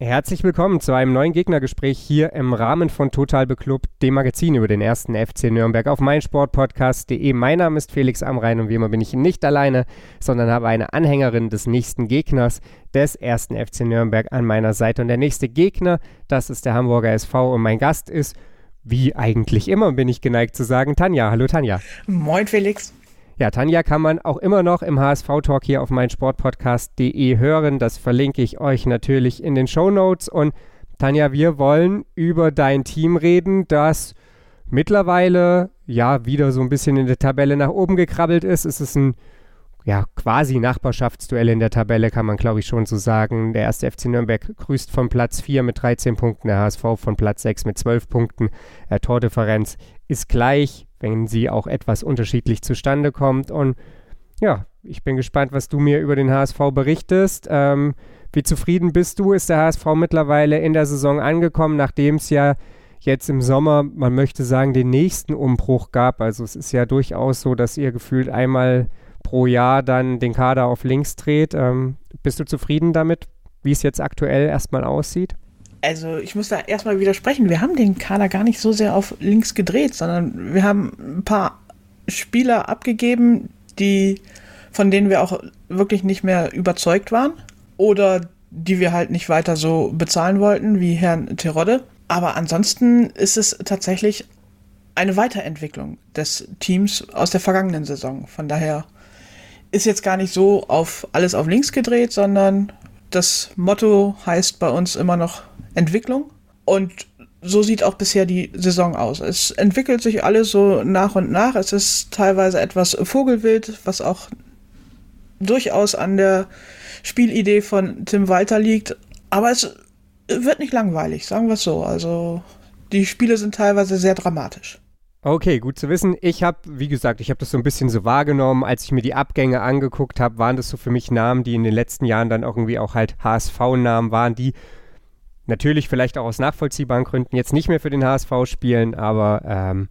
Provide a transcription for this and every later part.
Herzlich willkommen zu einem neuen Gegnergespräch hier im Rahmen von Total Beklubbt, dem Magazin über den ersten FC Nürnberg auf meinsportpodcast.de. Mein Name ist Felix Amrein und wie immer bin ich nicht alleine, sondern habe eine Anhängerin des nächsten Gegners des ersten FC Nürnberg an meiner Seite. Und der nächste Gegner, das ist der Hamburger SV und mein Gast ist, wie eigentlich immer, bin ich geneigt zu sagen, Tanja. Hallo Tanja. Moin Felix. Ja, Tanja kann man auch immer noch im HSV-Talk hier auf meinsportpodcast.de hören. Das verlinke ich euch natürlich in den Show Notes. Und Tanja, wir wollen über dein Team reden, das mittlerweile ja wieder so ein bisschen in der Tabelle nach oben gekrabbelt ist. Es ist ein ja, quasi Nachbarschaftsduell in der Tabelle, kann man glaube ich schon so sagen. Der erste FC Nürnberg grüßt von Platz 4 mit 13 Punkten, der HSV von Platz 6 mit 12 Punkten. Der Tordifferenz ist gleich, wenn sie auch etwas unterschiedlich zustande kommt. Und ja, ich bin gespannt, was du mir über den HSV berichtest. Ähm, wie zufrieden bist du? Ist der HSV mittlerweile in der Saison angekommen, nachdem es ja jetzt im Sommer, man möchte sagen, den nächsten Umbruch gab? Also es ist ja durchaus so, dass ihr gefühlt einmal pro Jahr dann den Kader auf links dreht. Ähm, bist du zufrieden damit, wie es jetzt aktuell erstmal aussieht? Also ich muss da erstmal widersprechen. Wir haben den Kader gar nicht so sehr auf links gedreht, sondern wir haben ein paar Spieler abgegeben, die von denen wir auch wirklich nicht mehr überzeugt waren oder die wir halt nicht weiter so bezahlen wollten wie Herrn Terodde. Aber ansonsten ist es tatsächlich eine Weiterentwicklung des Teams aus der vergangenen Saison. Von daher ist jetzt gar nicht so auf alles auf links gedreht, sondern das Motto heißt bei uns immer noch Entwicklung. Und so sieht auch bisher die Saison aus. Es entwickelt sich alles so nach und nach. Es ist teilweise etwas Vogelwild, was auch durchaus an der Spielidee von Tim Walter liegt. Aber es wird nicht langweilig, sagen wir es so. Also die Spiele sind teilweise sehr dramatisch. Okay, gut zu wissen. Ich habe, wie gesagt, ich habe das so ein bisschen so wahrgenommen, als ich mir die Abgänge angeguckt habe, waren das so für mich Namen, die in den letzten Jahren dann irgendwie auch halt HSV-Namen waren, die natürlich vielleicht auch aus nachvollziehbaren Gründen jetzt nicht mehr für den HSV spielen, aber ähm,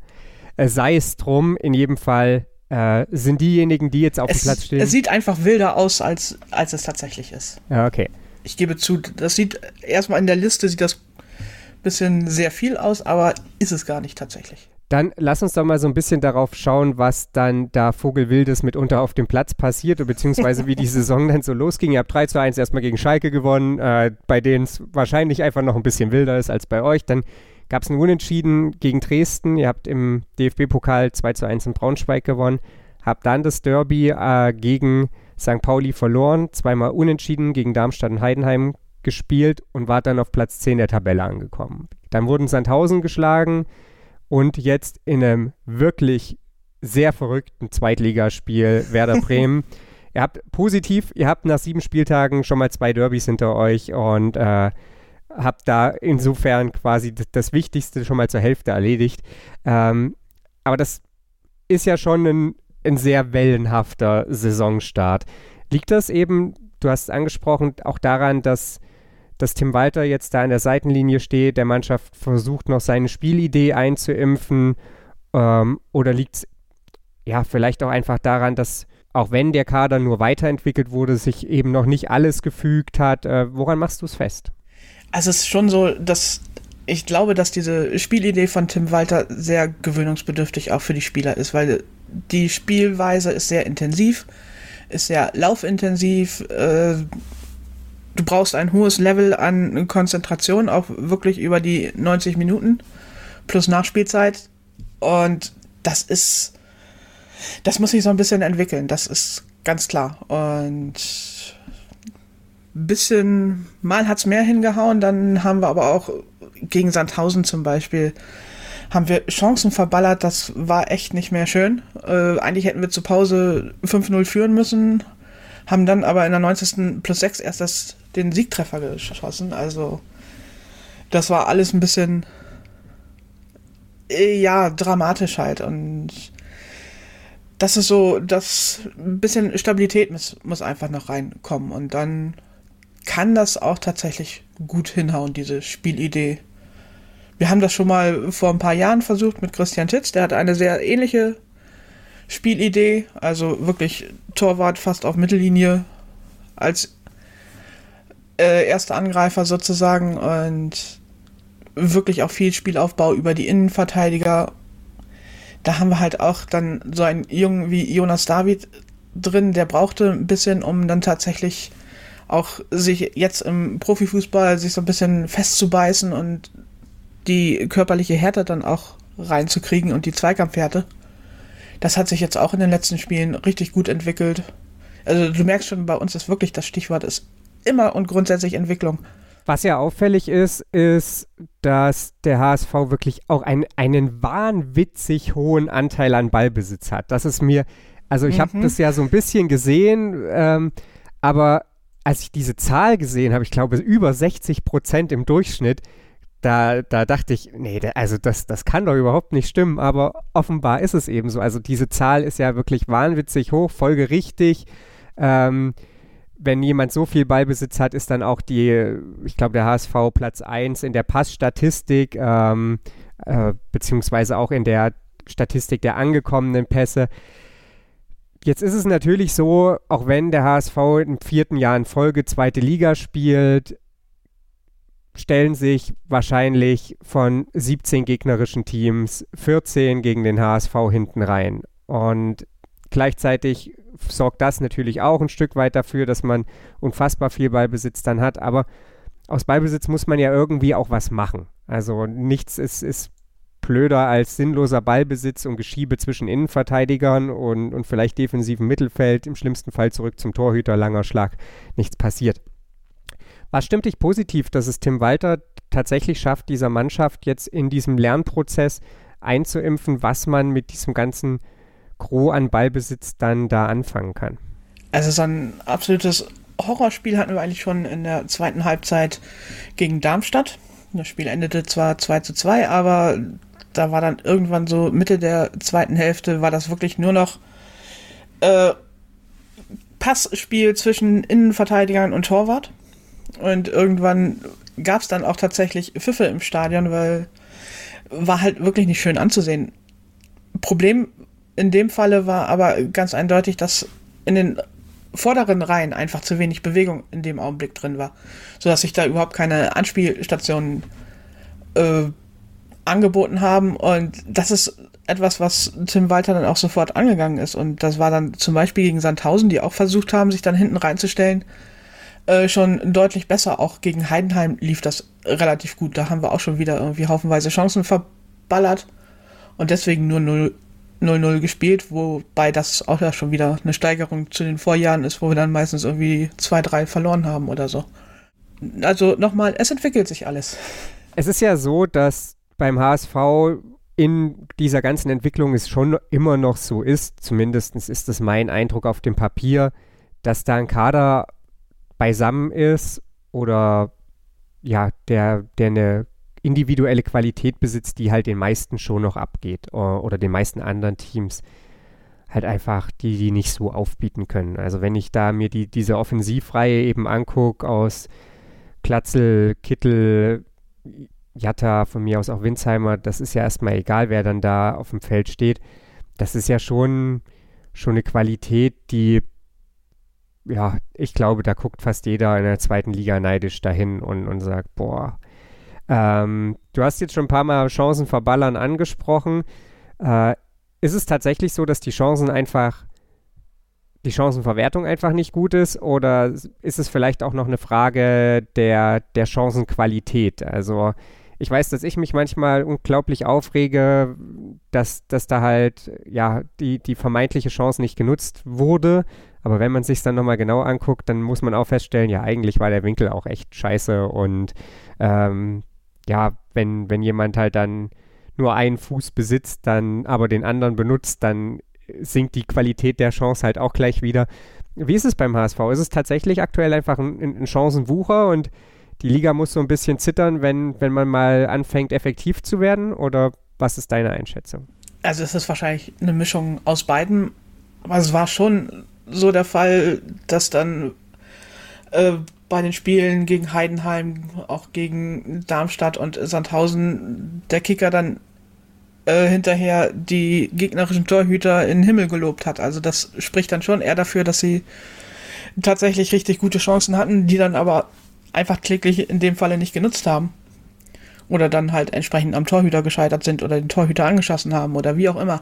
sei es drum, in jedem Fall äh, sind diejenigen, die jetzt auf es, dem Platz stehen. Es sieht einfach wilder aus, als, als es tatsächlich ist. Ja, okay. Ich gebe zu, das sieht erstmal in der Liste sieht das ein bisschen sehr viel aus, aber ist es gar nicht tatsächlich. Dann lass uns doch mal so ein bisschen darauf schauen, was dann da Vogelwildes mitunter auf dem Platz passiert, beziehungsweise wie die Saison dann so losging. Ihr habt 3 zu 1 erstmal gegen Schalke gewonnen, äh, bei denen es wahrscheinlich einfach noch ein bisschen wilder ist als bei euch. Dann gab es ein Unentschieden gegen Dresden. Ihr habt im DFB-Pokal 2 zu 1 in Braunschweig gewonnen. Habt dann das Derby äh, gegen St. Pauli verloren, zweimal unentschieden gegen Darmstadt und Heidenheim gespielt und wart dann auf Platz 10 der Tabelle angekommen. Dann wurden Sandhausen geschlagen, und jetzt in einem wirklich sehr verrückten Zweitligaspiel Werder Bremen. ihr habt positiv, ihr habt nach sieben Spieltagen schon mal zwei Derbys hinter euch und äh, habt da insofern quasi das, Wichtigste schon mal zur Hälfte erledigt. Ähm, aber das ist ja schon ein, ein sehr wellenhafter Saisonstart. Liegt das eben, du hast es angesprochen, auch daran, dass dass Tim Walter jetzt da an der Seitenlinie steht, der Mannschaft versucht noch seine Spielidee einzuimpfen? Ähm, oder liegt es ja vielleicht auch einfach daran, dass auch wenn der Kader nur weiterentwickelt wurde, sich eben noch nicht alles gefügt hat? Äh, woran machst du es fest? Also es ist schon so, dass ich glaube, dass diese Spielidee von Tim Walter sehr gewöhnungsbedürftig auch für die Spieler ist, weil die Spielweise ist sehr intensiv, ist sehr laufintensiv, äh, du brauchst ein hohes Level an Konzentration, auch wirklich über die 90 Minuten plus Nachspielzeit. Und das ist, das muss sich so ein bisschen entwickeln, das ist ganz klar. Und ein bisschen, mal hat es mehr hingehauen, dann haben wir aber auch gegen Sandhausen zum Beispiel, haben wir Chancen verballert, das war echt nicht mehr schön. Äh, eigentlich hätten wir zur Pause 5-0 führen müssen, haben dann aber in der 90. plus 6 erst das, den Siegtreffer geschossen. Also das war alles ein bisschen äh, ja, dramatisch halt. Und das ist so, das ein bisschen Stabilität muss, muss einfach noch reinkommen. Und dann kann das auch tatsächlich gut hinhauen, diese Spielidee. Wir haben das schon mal vor ein paar Jahren versucht mit Christian Titz, der hat eine sehr ähnliche Spielidee, also wirklich Torwart fast auf Mittellinie als äh, erster Angreifer sozusagen und wirklich auch viel Spielaufbau über die Innenverteidiger. Da haben wir halt auch dann so einen Jungen wie Jonas David drin, der brauchte ein bisschen, um dann tatsächlich auch sich jetzt im Profifußball sich so ein bisschen festzubeißen und die körperliche Härte dann auch reinzukriegen und die Zweikampfhärte. Das hat sich jetzt auch in den letzten Spielen richtig gut entwickelt. Also du merkst schon, bei uns ist wirklich das Stichwort ist immer und grundsätzlich Entwicklung. Was ja auffällig ist, ist, dass der HSV wirklich auch ein, einen wahnwitzig hohen Anteil an Ballbesitz hat. Das ist mir, also ich mhm. habe das ja so ein bisschen gesehen, ähm, aber als ich diese Zahl gesehen habe, ich glaube über 60 Prozent im Durchschnitt, da, da dachte ich, nee, also das, das kann doch überhaupt nicht stimmen, aber offenbar ist es eben so. Also diese Zahl ist ja wirklich wahnwitzig hoch, folgerichtig. Ähm, wenn jemand so viel Ballbesitz hat, ist dann auch die, ich glaube, der HSV Platz 1 in der Passstatistik, ähm, äh, beziehungsweise auch in der Statistik der angekommenen Pässe. Jetzt ist es natürlich so, auch wenn der HSV im vierten Jahr in Folge zweite Liga spielt, stellen sich wahrscheinlich von 17 gegnerischen Teams 14 gegen den HSV hinten rein. Und gleichzeitig sorgt das natürlich auch ein Stück weit dafür, dass man unfassbar viel Ballbesitz dann hat. Aber aus Ballbesitz muss man ja irgendwie auch was machen. Also nichts ist, ist blöder als sinnloser Ballbesitz und Geschiebe zwischen Innenverteidigern und, und vielleicht defensivem Mittelfeld. Im schlimmsten Fall zurück zum Torhüter, langer Schlag, nichts passiert. Was stimmt dich positiv, dass es Tim Walter tatsächlich schafft, dieser Mannschaft jetzt in diesem Lernprozess einzuimpfen, was man mit diesem ganzen Gros an Ballbesitz dann da anfangen kann? Also so ein absolutes Horrorspiel hatten wir eigentlich schon in der zweiten Halbzeit gegen Darmstadt. Das Spiel endete zwar 2 zu 2, aber da war dann irgendwann so Mitte der zweiten Hälfte war das wirklich nur noch äh, Passspiel zwischen Innenverteidigern und Torwart. Und irgendwann gab es dann auch tatsächlich Pfiffe im Stadion, weil war halt wirklich nicht schön anzusehen. Problem in dem Falle war aber ganz eindeutig, dass in den vorderen Reihen einfach zu wenig Bewegung in dem Augenblick drin war, sodass sich da überhaupt keine Anspielstationen äh, angeboten haben. Und das ist etwas, was Tim Walter dann auch sofort angegangen ist. Und das war dann zum Beispiel gegen Sandhausen, die auch versucht haben, sich dann hinten reinzustellen, äh, schon deutlich besser. Auch gegen Heidenheim lief das relativ gut. Da haben wir auch schon wieder irgendwie haufenweise Chancen verballert. Und deswegen nur 0, 0-0 gespielt, wobei das auch ja schon wieder eine Steigerung zu den Vorjahren ist, wo wir dann meistens irgendwie 2-3 verloren haben oder so. Also nochmal, es entwickelt sich alles. Es ist ja so, dass beim HSV in dieser ganzen Entwicklung es schon immer noch so ist, zumindest ist es mein Eindruck auf dem Papier, dass da ein Kader beisammen ist oder ja, der, der eine individuelle Qualität besitzt, die halt den meisten schon noch abgeht oder den meisten anderen Teams halt einfach, die die nicht so aufbieten können. Also wenn ich da mir die, diese Offensivreihe eben angucke aus Klatzel, Kittel, Jatta, von mir aus auch Winsheimer, das ist ja erstmal egal, wer dann da auf dem Feld steht. Das ist ja schon, schon eine Qualität, die, ja, ich glaube, da guckt fast jeder in der zweiten Liga neidisch dahin und, und sagt, boah, ähm, du hast jetzt schon ein paar Mal Chancen verballern angesprochen. Äh, ist es tatsächlich so, dass die Chancen einfach, die Chancenverwertung einfach nicht gut ist oder ist es vielleicht auch noch eine Frage der, der Chancenqualität? Also ich weiß, dass ich mich manchmal unglaublich aufrege, dass, dass da halt ja die, die vermeintliche Chance nicht genutzt wurde. Aber wenn man sich dann nochmal genau anguckt, dann muss man auch feststellen, ja, eigentlich war der Winkel auch echt scheiße und ähm, ja, wenn, wenn jemand halt dann nur einen Fuß besitzt, dann aber den anderen benutzt, dann sinkt die Qualität der Chance halt auch gleich wieder. Wie ist es beim HSV? Ist es tatsächlich aktuell einfach ein, ein Chancenwucher und die Liga muss so ein bisschen zittern, wenn, wenn man mal anfängt, effektiv zu werden? Oder was ist deine Einschätzung? Also es ist wahrscheinlich eine Mischung aus beiden. Aber es war schon so der Fall, dass dann äh, bei den Spielen gegen Heidenheim, auch gegen Darmstadt und Sandhausen der Kicker dann äh, hinterher die gegnerischen Torhüter in den Himmel gelobt hat. Also das spricht dann schon eher dafür, dass sie tatsächlich richtig gute Chancen hatten, die dann aber einfach kläglich in dem Falle nicht genutzt haben. Oder dann halt entsprechend am Torhüter gescheitert sind oder den Torhüter angeschossen haben oder wie auch immer.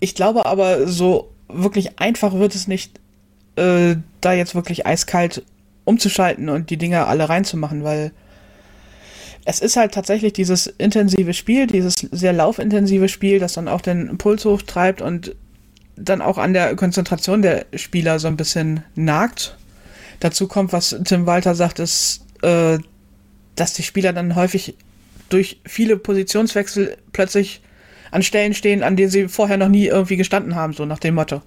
Ich glaube aber, so wirklich einfach wird es nicht, äh, da jetzt wirklich eiskalt umzuschalten und die Dinger alle reinzumachen, weil es ist halt tatsächlich dieses intensive Spiel, dieses sehr laufintensive Spiel, das dann auch den Puls hochtreibt und dann auch an der Konzentration der Spieler so ein bisschen nagt. Dazu kommt, was Tim Walter sagt, ist, äh, dass die Spieler dann häufig durch viele Positionswechsel plötzlich an Stellen stehen, an denen sie vorher noch nie irgendwie gestanden haben, so nach dem Motto.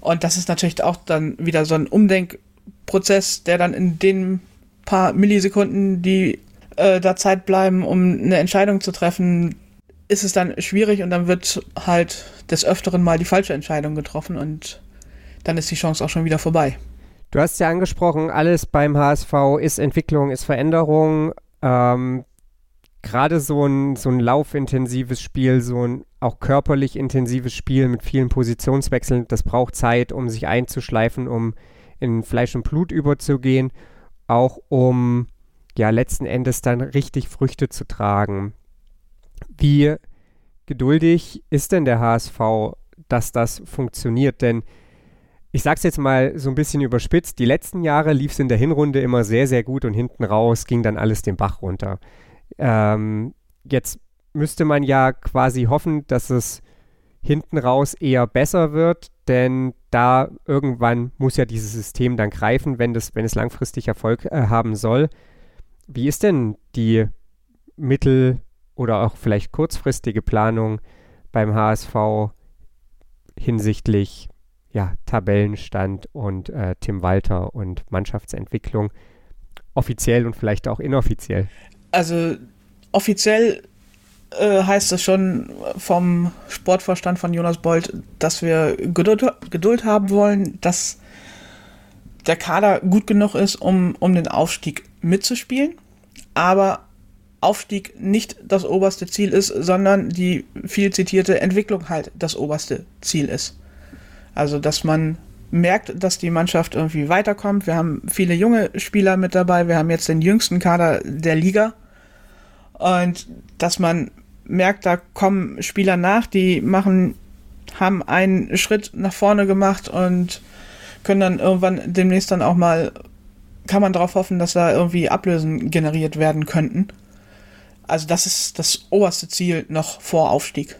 Und das ist natürlich auch dann wieder so ein Umdenkprozess, der dann in den paar Millisekunden, die äh, da Zeit bleiben, um eine Entscheidung zu treffen, ist es dann schwierig und dann wird halt des Öfteren mal die falsche Entscheidung getroffen und dann ist die Chance auch schon wieder vorbei. Du hast ja angesprochen, alles beim HSV ist Entwicklung, ist Veränderung. Ähm, Gerade so ein, so ein laufintensives Spiel, so ein auch körperlich intensives Spiel mit vielen Positionswechseln, das braucht Zeit, um sich einzuschleifen, um in Fleisch und Blut überzugehen, auch um ja letzten Endes dann richtig Früchte zu tragen. Wie geduldig ist denn der HSV, dass das funktioniert? Denn ich sage es jetzt mal so ein bisschen überspitzt, die letzten Jahre lief es in der Hinrunde immer sehr, sehr gut und hinten raus ging dann alles den Bach runter. Ähm, jetzt müsste man ja quasi hoffen, dass es hinten raus eher besser wird, denn da irgendwann muss ja dieses System dann greifen, wenn, das, wenn es langfristig Erfolg äh, haben soll. Wie ist denn die mittel- oder auch vielleicht kurzfristige Planung beim HSV hinsichtlich ja, Tabellenstand und äh, Tim Walter und Mannschaftsentwicklung offiziell und vielleicht auch inoffiziell? Also offiziell äh, heißt es schon vom Sportvorstand von Jonas Bold, dass wir Geduld, Geduld haben wollen, dass der Kader gut genug ist, um, um den Aufstieg mitzuspielen, aber Aufstieg nicht das oberste Ziel ist, sondern die viel zitierte Entwicklung halt das oberste Ziel ist. Also, dass man merkt, dass die Mannschaft irgendwie weiterkommt. Wir haben viele junge Spieler mit dabei. Wir haben jetzt den jüngsten Kader der Liga. Und dass man merkt, da kommen Spieler nach, die machen, haben einen Schritt nach vorne gemacht und können dann irgendwann demnächst dann auch mal, kann man darauf hoffen, dass da irgendwie Ablösen generiert werden könnten. Also das ist das oberste Ziel noch vor Aufstieg.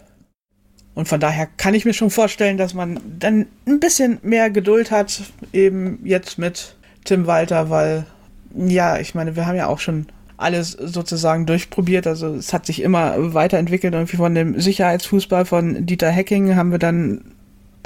Und von daher kann ich mir schon vorstellen, dass man dann ein bisschen mehr Geduld hat, eben jetzt mit Tim Walter, weil, ja, ich meine, wir haben ja auch schon alles sozusagen durchprobiert. Also es hat sich immer weiterentwickelt. Irgendwie von dem Sicherheitsfußball von Dieter Hecking haben wir dann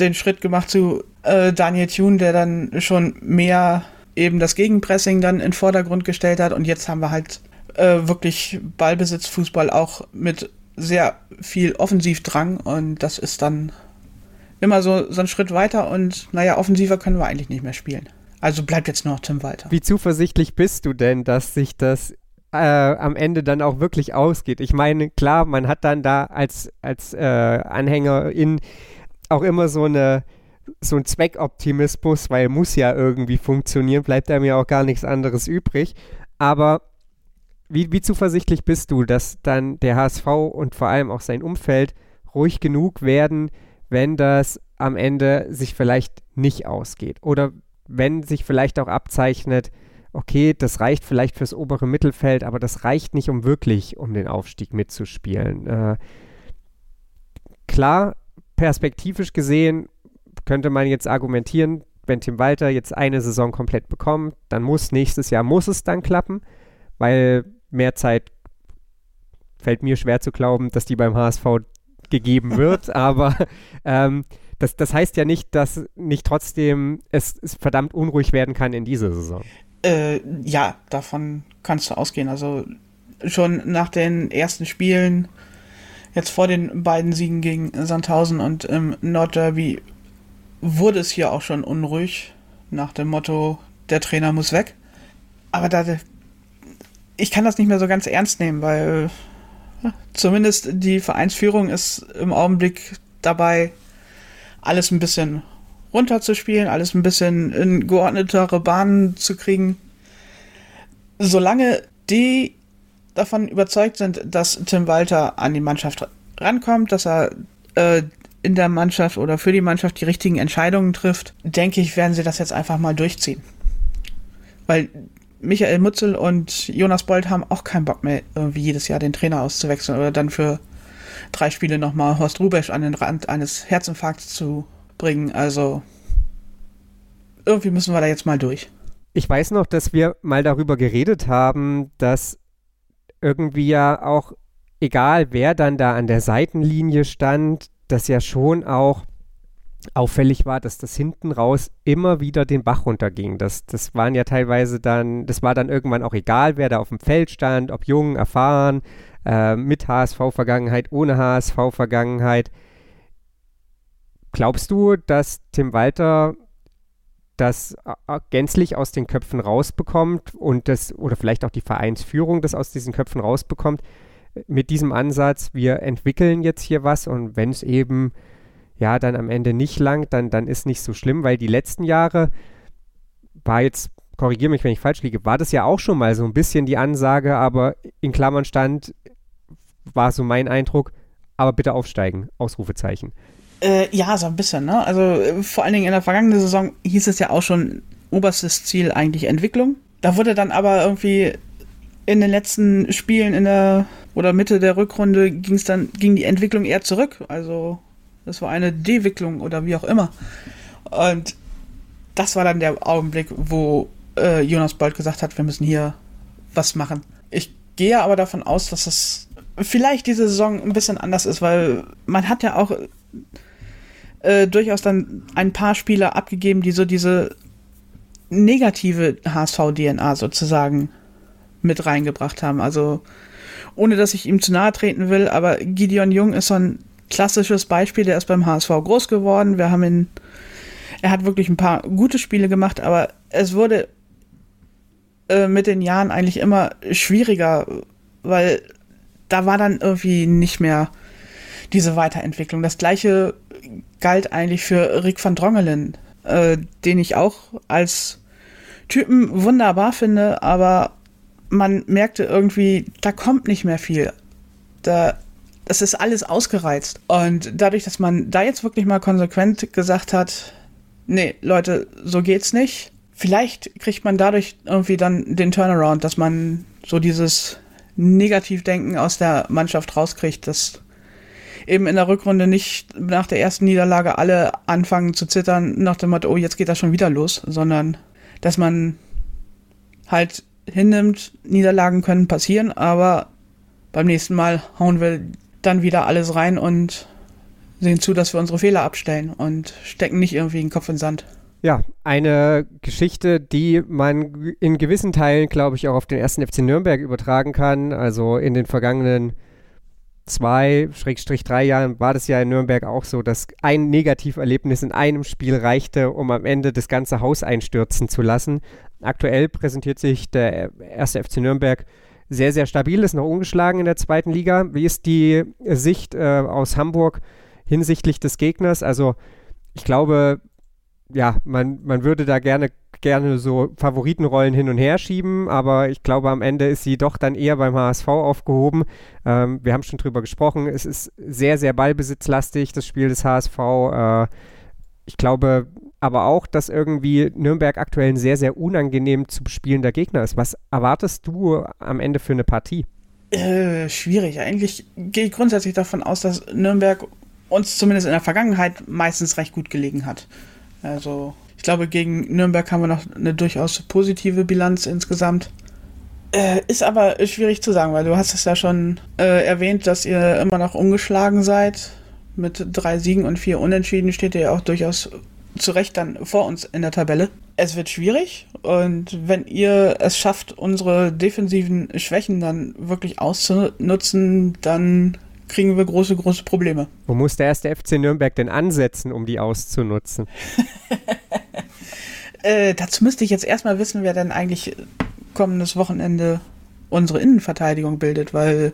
den Schritt gemacht zu äh, Daniel Thune, der dann schon mehr eben das Gegenpressing dann in Vordergrund gestellt hat. Und jetzt haben wir halt äh, wirklich Ballbesitzfußball auch mit sehr viel Offensivdrang und das ist dann immer so, so ein Schritt weiter und naja, offensiver können wir eigentlich nicht mehr spielen. Also bleibt jetzt noch Tim weiter. Wie zuversichtlich bist du denn, dass sich das äh, am Ende dann auch wirklich ausgeht? Ich meine, klar, man hat dann da als, als äh, Anhängerin auch immer so eine so ein Zweckoptimismus, weil muss ja irgendwie funktionieren, bleibt einem ja auch gar nichts anderes übrig. Aber wie, wie zuversichtlich bist du, dass dann der HSV und vor allem auch sein Umfeld ruhig genug werden, wenn das am Ende sich vielleicht nicht ausgeht? Oder wenn sich vielleicht auch abzeichnet, okay, das reicht vielleicht fürs obere Mittelfeld, aber das reicht nicht, um wirklich um den Aufstieg mitzuspielen. Äh, klar, perspektivisch gesehen könnte man jetzt argumentieren, wenn Tim Walter jetzt eine Saison komplett bekommt, dann muss nächstes Jahr muss es dann klappen, weil mehr Zeit fällt mir schwer zu glauben, dass die beim HSV gegeben wird, aber ähm, das, das heißt ja nicht, dass nicht trotzdem es, es verdammt unruhig werden kann in dieser Saison. Äh, ja, davon kannst du ausgehen. Also schon nach den ersten Spielen, jetzt vor den beiden Siegen gegen Sandhausen und im Nordderby, wurde es hier auch schon unruhig nach dem Motto, der Trainer muss weg. aber da, ich kann das nicht mehr so ganz ernst nehmen, weil zumindest die Vereinsführung ist im Augenblick dabei, alles ein bisschen runterzuspielen, alles ein bisschen in geordnetere Bahnen zu kriegen. Solange die davon überzeugt sind, dass Tim Walter an die Mannschaft rankommt, dass er äh, in der Mannschaft oder für die Mannschaft die richtigen Entscheidungen trifft, denke ich, werden sie das jetzt einfach mal durchziehen. Weil Michael Mutzel und Jonas Bold haben auch keinen Bock mehr, irgendwie jedes Jahr den Trainer auszuwechseln oder dann für drei Spiele nochmal Horst Rubesch an den Rand eines Herzinfarkts zu bringen. Also irgendwie müssen wir da jetzt mal durch. Ich weiß noch, dass wir mal darüber geredet haben, dass irgendwie ja auch, egal wer dann da an der Seitenlinie stand, dass ja schon auch auffällig war, dass das hinten raus immer wieder den Bach runterging. Das, das waren ja teilweise dann, das war dann irgendwann auch egal, wer da auf dem Feld stand, ob jung, erfahren, äh, mit HSV-Vergangenheit, ohne HSV-Vergangenheit. Glaubst du, dass Tim Walter das äh, gänzlich aus den Köpfen rausbekommt und das, oder vielleicht auch die Vereinsführung das aus diesen Köpfen rausbekommt, mit diesem Ansatz, wir entwickeln jetzt hier was und wenn es eben ja dann am Ende nicht langt, dann, dann ist nicht so schlimm, weil die letzten Jahre war jetzt, korrigiere mich, wenn ich falsch liege, war das ja auch schon mal so ein bisschen die Ansage, aber in Klammern stand, war so mein Eindruck, aber bitte aufsteigen, Ausrufezeichen. Äh, ja, so ein bisschen, ne? Also äh, vor allen Dingen in der vergangenen Saison hieß es ja auch schon, oberstes Ziel eigentlich Entwicklung. Da wurde dann aber irgendwie in den letzten Spielen in der oder Mitte der Rückrunde ging es dann ging die Entwicklung eher zurück. Also das war eine Dewicklung oder wie auch immer. Und das war dann der Augenblick, wo äh, Jonas Bold gesagt hat, wir müssen hier was machen. Ich gehe aber davon aus, dass es vielleicht diese Saison ein bisschen anders ist, weil man hat ja auch äh, durchaus dann ein paar Spieler abgegeben, die so diese negative HSV-DNA sozusagen mit reingebracht haben. Also ohne dass ich ihm zu nahe treten will, aber Gideon Jung ist so ein klassisches Beispiel, der ist beim HSV groß geworden. Wir haben ihn, er hat wirklich ein paar gute Spiele gemacht, aber es wurde äh, mit den Jahren eigentlich immer schwieriger, weil da war dann irgendwie nicht mehr diese Weiterentwicklung. Das gleiche galt eigentlich für Rick van Drongelen, äh, den ich auch als Typen wunderbar finde, aber man merkte irgendwie, da kommt nicht mehr viel. Da, das ist alles ausgereizt. Und dadurch, dass man da jetzt wirklich mal konsequent gesagt hat, nee, Leute, so geht's nicht. Vielleicht kriegt man dadurch irgendwie dann den Turnaround, dass man so dieses Negativdenken aus der Mannschaft rauskriegt, dass eben in der Rückrunde nicht nach der ersten Niederlage alle anfangen zu zittern nach dem Motto, oh, jetzt geht das schon wieder los, sondern dass man halt hinnimmt, Niederlagen können passieren, aber beim nächsten Mal hauen wir dann wieder alles rein und sehen zu, dass wir unsere Fehler abstellen und stecken nicht irgendwie den Kopf in den Sand. Ja, eine Geschichte, die man in gewissen Teilen, glaube ich, auch auf den ersten FC Nürnberg übertragen kann. Also in den vergangenen zwei, Schrägstrich drei Jahren war das ja in Nürnberg auch so, dass ein Negativerlebnis in einem Spiel reichte, um am Ende das ganze Haus einstürzen zu lassen. Aktuell präsentiert sich der erste FC Nürnberg sehr, sehr stabil, ist noch ungeschlagen in der zweiten Liga. Wie ist die Sicht äh, aus Hamburg hinsichtlich des Gegners? Also ich glaube, ja, man, man würde da gerne, gerne so Favoritenrollen hin und her schieben, aber ich glaube, am Ende ist sie doch dann eher beim HSV aufgehoben. Ähm, wir haben schon drüber gesprochen, es ist sehr, sehr ballbesitzlastig, das Spiel des HSV. Äh, ich glaube aber auch, dass irgendwie Nürnberg aktuell ein sehr, sehr unangenehm zu bespielender Gegner ist. Was erwartest du am Ende für eine Partie? Äh, schwierig. Eigentlich gehe ich grundsätzlich davon aus, dass Nürnberg uns zumindest in der Vergangenheit meistens recht gut gelegen hat. Also ich glaube, gegen Nürnberg haben wir noch eine durchaus positive Bilanz insgesamt. Äh, ist aber schwierig zu sagen, weil du hast es ja schon äh, erwähnt, dass ihr immer noch ungeschlagen seid. Mit drei Siegen und vier Unentschieden steht ihr ja auch durchaus zu Recht dann vor uns in der Tabelle. Es wird schwierig und wenn ihr es schafft, unsere defensiven Schwächen dann wirklich auszunutzen, dann kriegen wir große, große Probleme. Wo muss der erste FC Nürnberg denn ansetzen, um die auszunutzen? äh, dazu müsste ich jetzt erstmal wissen, wer denn eigentlich kommendes Wochenende unsere Innenverteidigung bildet, weil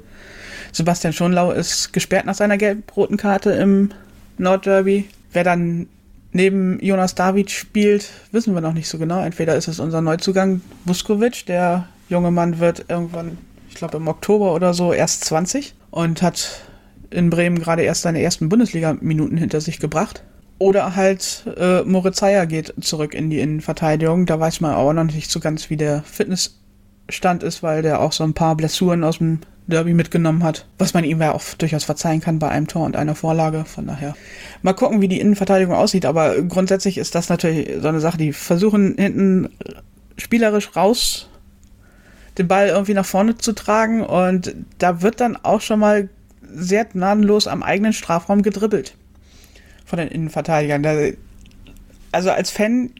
Sebastian Schonlau ist gesperrt nach seiner gelb-roten Karte im Nordderby. Wer dann neben Jonas David spielt, wissen wir noch nicht so genau. Entweder ist es unser Neuzugang Buskovic, der junge Mann wird irgendwann, ich glaube im Oktober oder so, erst 20 und hat in Bremen gerade erst seine ersten Bundesliga-Minuten hinter sich gebracht. Oder halt äh, Moritz Heyer geht zurück in die Innenverteidigung. Da weiß man aber noch nicht so ganz, wie der Fitnessstand ist, weil der auch so ein paar Blessuren aus dem Derby mitgenommen hat, was man ihm ja auch durchaus verzeihen kann bei einem Tor und einer Vorlage. Von daher mal gucken, wie die Innenverteidigung aussieht. Aber grundsätzlich ist das natürlich so eine Sache, die versuchen hinten spielerisch raus den Ball irgendwie nach vorne zu tragen und da wird dann auch schon mal sehr gnadenlos am eigenen Strafraum gedribbelt von den Innenverteidigern. Also als Fan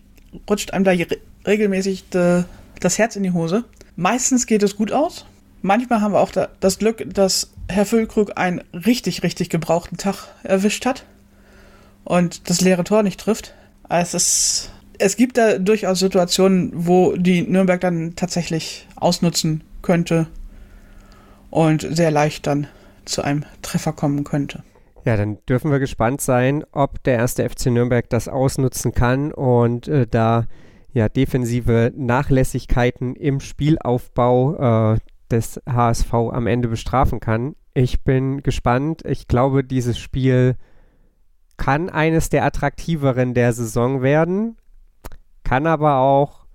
rutscht einem da regelmäßig das Herz in die Hose. Meistens geht es gut aus. Manchmal haben wir auch da, das Glück, dass Herr Füllkrug einen richtig, richtig gebrauchten Tag erwischt hat und das leere Tor nicht trifft. Also es, ist, es gibt da durchaus Situationen, wo die Nürnberg dann tatsächlich ausnutzen könnte und sehr leicht dann zu einem Treffer kommen könnte. Ja, dann dürfen wir gespannt sein, ob der erste FC Nürnberg das ausnutzen kann und äh, da ja defensive Nachlässigkeiten im Spielaufbau äh, des HSV am Ende bestrafen kann. Ich bin gespannt. Ich glaube, dieses Spiel kann eines der attraktiveren der Saison werden, kann aber auch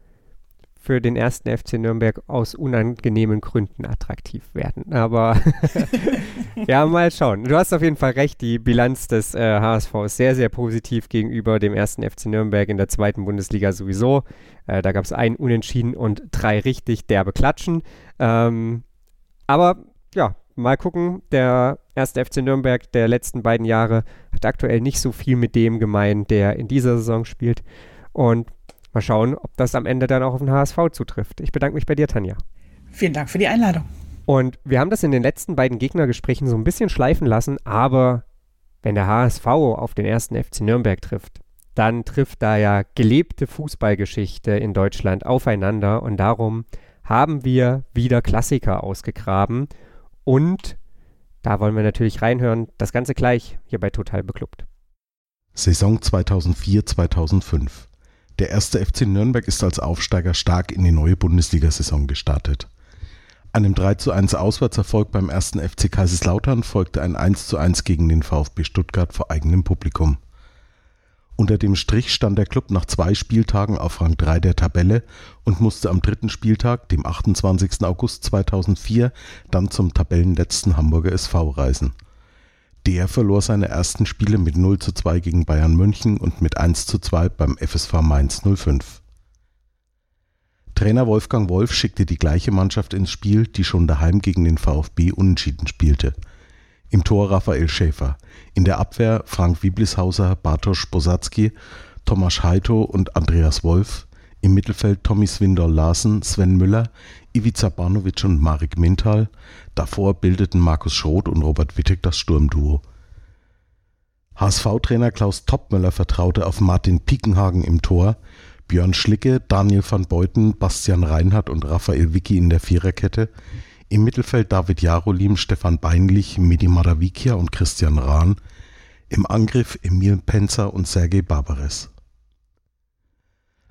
für den ersten FC Nürnberg aus unangenehmen Gründen attraktiv werden. Aber ja, mal schauen. Du hast auf jeden Fall recht, die Bilanz des äh, HSV ist sehr, sehr positiv gegenüber dem ersten FC Nürnberg in der zweiten Bundesliga sowieso. Äh, da gab es ein Unentschieden und drei richtig derbe Klatschen. Ähm, aber ja, mal gucken. Der erste FC Nürnberg der letzten beiden Jahre hat aktuell nicht so viel mit dem gemein, der in dieser Saison spielt. Und Mal schauen, ob das am Ende dann auch auf den HSV zutrifft. Ich bedanke mich bei dir, Tanja. Vielen Dank für die Einladung. Und wir haben das in den letzten beiden Gegnergesprächen so ein bisschen schleifen lassen, aber wenn der HSV auf den ersten FC Nürnberg trifft, dann trifft da ja gelebte Fußballgeschichte in Deutschland aufeinander und darum haben wir wieder Klassiker ausgegraben und da wollen wir natürlich reinhören, das Ganze gleich hier bei Total Beklubbt. Saison 2004-2005 der erste FC Nürnberg ist als Aufsteiger stark in die neue Bundesliga-Saison gestartet. Einem 3:1 Auswärtserfolg beim ersten FC Kaiserslautern folgte ein 1:1 gegen den VfB Stuttgart vor eigenem Publikum. Unter dem Strich stand der Klub nach zwei Spieltagen auf Rang 3 der Tabelle und musste am dritten Spieltag, dem 28. August 2004, dann zum Tabellenletzten Hamburger SV reisen der verlor seine ersten Spiele mit 0 zu 2 gegen Bayern München und mit 1 zu 2 beim FSV Mainz 05. Trainer Wolfgang Wolf schickte die gleiche Mannschaft ins Spiel, die schon daheim gegen den VfB unentschieden spielte. Im Tor Raphael Schäfer, in der Abwehr Frank Wieblishauser, Bartosz Bosacki, Tomasz Heito und Andreas Wolf, im Mittelfeld Tommy Swindor Larsen, Sven Müller, Ivica Barnovic und Marek Mintal, Davor bildeten Markus Schroth und Robert Wittig das Sturmduo. HSV-Trainer Klaus Toppmöller vertraute auf Martin Piekenhagen im Tor, Björn Schlicke, Daniel van Beuten, Bastian Reinhardt und Raphael Vicky in der Viererkette, im Mittelfeld David Jarolim, Stefan Beinlich, Midi Maravikia und Christian Rahn, im Angriff Emil Penzer und Sergei Barbares.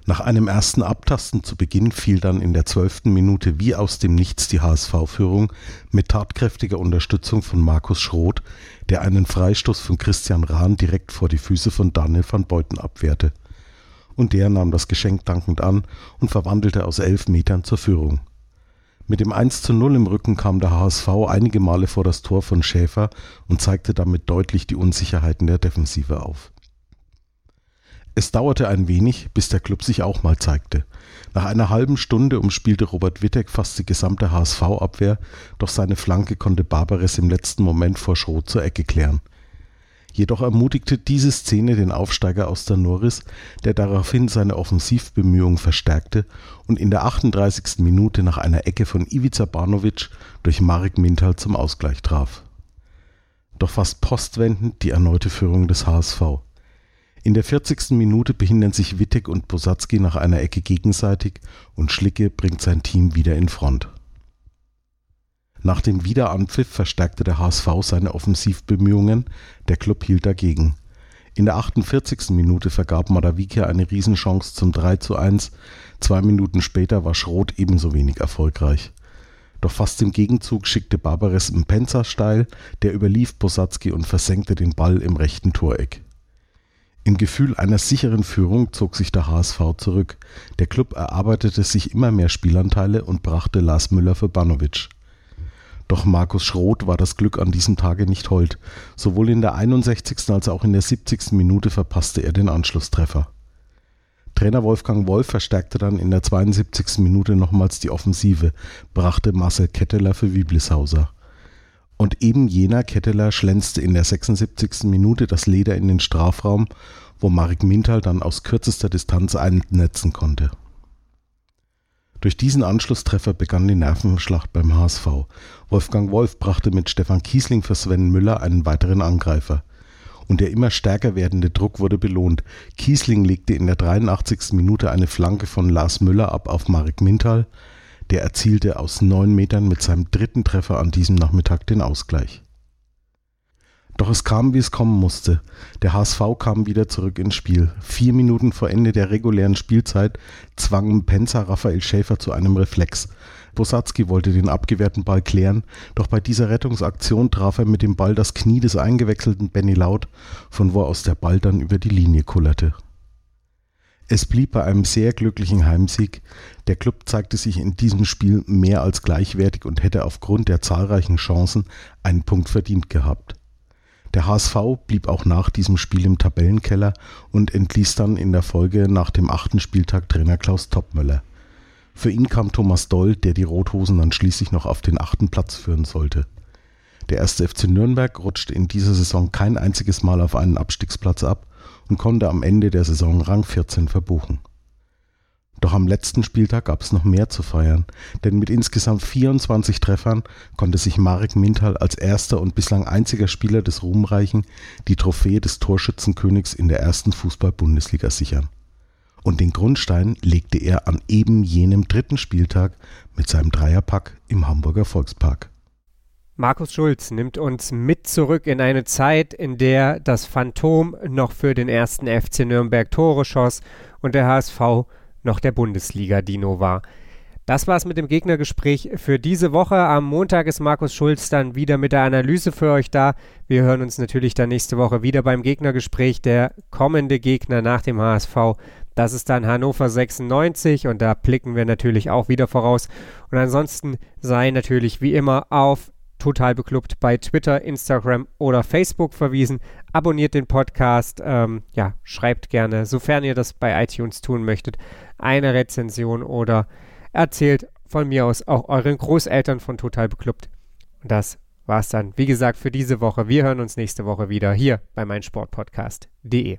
Nach einem ersten Abtasten zu Beginn fiel dann in der zwölften Minute wie aus dem Nichts die HSV-Führung mit tatkräftiger Unterstützung von Markus Schroth, der einen Freistoß von Christian Rahn direkt vor die Füße von Daniel van Beuten abwehrte. Und der nahm das Geschenk dankend an und verwandelte aus elf Metern zur Führung. Mit dem 1 zu 0 im Rücken kam der HSV einige Male vor das Tor von Schäfer und zeigte damit deutlich die Unsicherheiten der Defensive auf. Es dauerte ein wenig, bis der Club sich auch mal zeigte. Nach einer halben Stunde umspielte Robert Wittek fast die gesamte HSV-Abwehr, doch seine Flanke konnte Barbares im letzten Moment vor Schroth zur Ecke klären. Jedoch ermutigte diese Szene den Aufsteiger aus der Norris, der daraufhin seine Offensivbemühungen verstärkte und in der 38. Minute nach einer Ecke von Ivica Barnovic durch Marek Mintal zum Ausgleich traf. Doch fast postwendend die erneute Führung des HSV. In der 40. Minute behindern sich Wittek und Posadzki nach einer Ecke gegenseitig und Schlicke bringt sein Team wieder in Front. Nach dem Wiederanpfiff verstärkte der HSV seine Offensivbemühungen, der Club hielt dagegen. In der 48. Minute vergab Madavikia eine Riesenchance zum 3 zu 1. Zwei Minuten später war Schroth ebenso wenig erfolgreich. Doch fast im Gegenzug schickte Barbares Mpenza steil, der überlief Posadzki und versenkte den Ball im rechten Toreck. Im Gefühl einer sicheren Führung zog sich der HSV zurück. Der Club erarbeitete sich immer mehr Spielanteile und brachte Lars Müller für Banovic. Doch Markus Schroth war das Glück an diesem Tage nicht hold. Sowohl in der 61. als auch in der 70. Minute verpasste er den Anschlusstreffer. Trainer Wolfgang Wolf verstärkte dann in der 72. Minute nochmals die Offensive, brachte Marcel Ketteler für Wieblishauser. Und eben jener Ketteler schlänzte in der 76. Minute das Leder in den Strafraum, wo Marek Mintal dann aus kürzester Distanz einnetzen konnte. Durch diesen Anschlusstreffer begann die Nervenschlacht beim HSV. Wolfgang Wolf brachte mit Stefan Kiesling für Sven Müller einen weiteren Angreifer. Und der immer stärker werdende Druck wurde belohnt. Kiesling legte in der 83. Minute eine Flanke von Lars Müller ab auf Marek Mintal. Der erzielte aus neun Metern mit seinem dritten Treffer an diesem Nachmittag den Ausgleich. Doch es kam, wie es kommen musste. Der HSV kam wieder zurück ins Spiel. Vier Minuten vor Ende der regulären Spielzeit zwang Penzer Raphael Schäfer zu einem Reflex. Bosacki wollte den abgewehrten Ball klären, doch bei dieser Rettungsaktion traf er mit dem Ball das Knie des eingewechselten Benny Laut, von wo aus der Ball dann über die Linie kullerte. Es blieb bei einem sehr glücklichen Heimsieg. Der Club zeigte sich in diesem Spiel mehr als gleichwertig und hätte aufgrund der zahlreichen Chancen einen Punkt verdient gehabt. Der HSV blieb auch nach diesem Spiel im Tabellenkeller und entließ dann in der Folge nach dem achten Spieltag Trainer Klaus Toppmöller. Für ihn kam Thomas Doll, der die Rothosen dann schließlich noch auf den achten Platz führen sollte. Der erste FC Nürnberg rutschte in dieser Saison kein einziges Mal auf einen Abstiegsplatz ab und konnte am Ende der Saison Rang 14 verbuchen. Doch am letzten Spieltag gab es noch mehr zu feiern, denn mit insgesamt 24 Treffern konnte sich Marek Mintal als erster und bislang einziger Spieler des Ruhmreichen die Trophäe des Torschützenkönigs in der ersten Fußball-Bundesliga sichern. Und den Grundstein legte er an eben jenem dritten Spieltag mit seinem Dreierpack im Hamburger Volkspark. Markus Schulz nimmt uns mit zurück in eine Zeit, in der das Phantom noch für den ersten FC Nürnberg Tore schoss und der HSV noch der Bundesliga-Dino war. Das war's mit dem Gegnergespräch für diese Woche. Am Montag ist Markus Schulz dann wieder mit der Analyse für euch da. Wir hören uns natürlich dann nächste Woche wieder beim Gegnergespräch. Der kommende Gegner nach dem HSV, das ist dann Hannover 96 und da blicken wir natürlich auch wieder voraus. Und ansonsten sei natürlich wie immer auf total beklubbt bei Twitter, Instagram oder Facebook verwiesen. Abonniert den Podcast, ähm, ja, schreibt gerne, sofern ihr das bei iTunes tun möchtet, eine Rezension oder erzählt von mir aus auch euren Großeltern von Total Beklubbt. Und das war's dann, wie gesagt, für diese Woche. Wir hören uns nächste Woche wieder hier bei meinsportpodcast.de.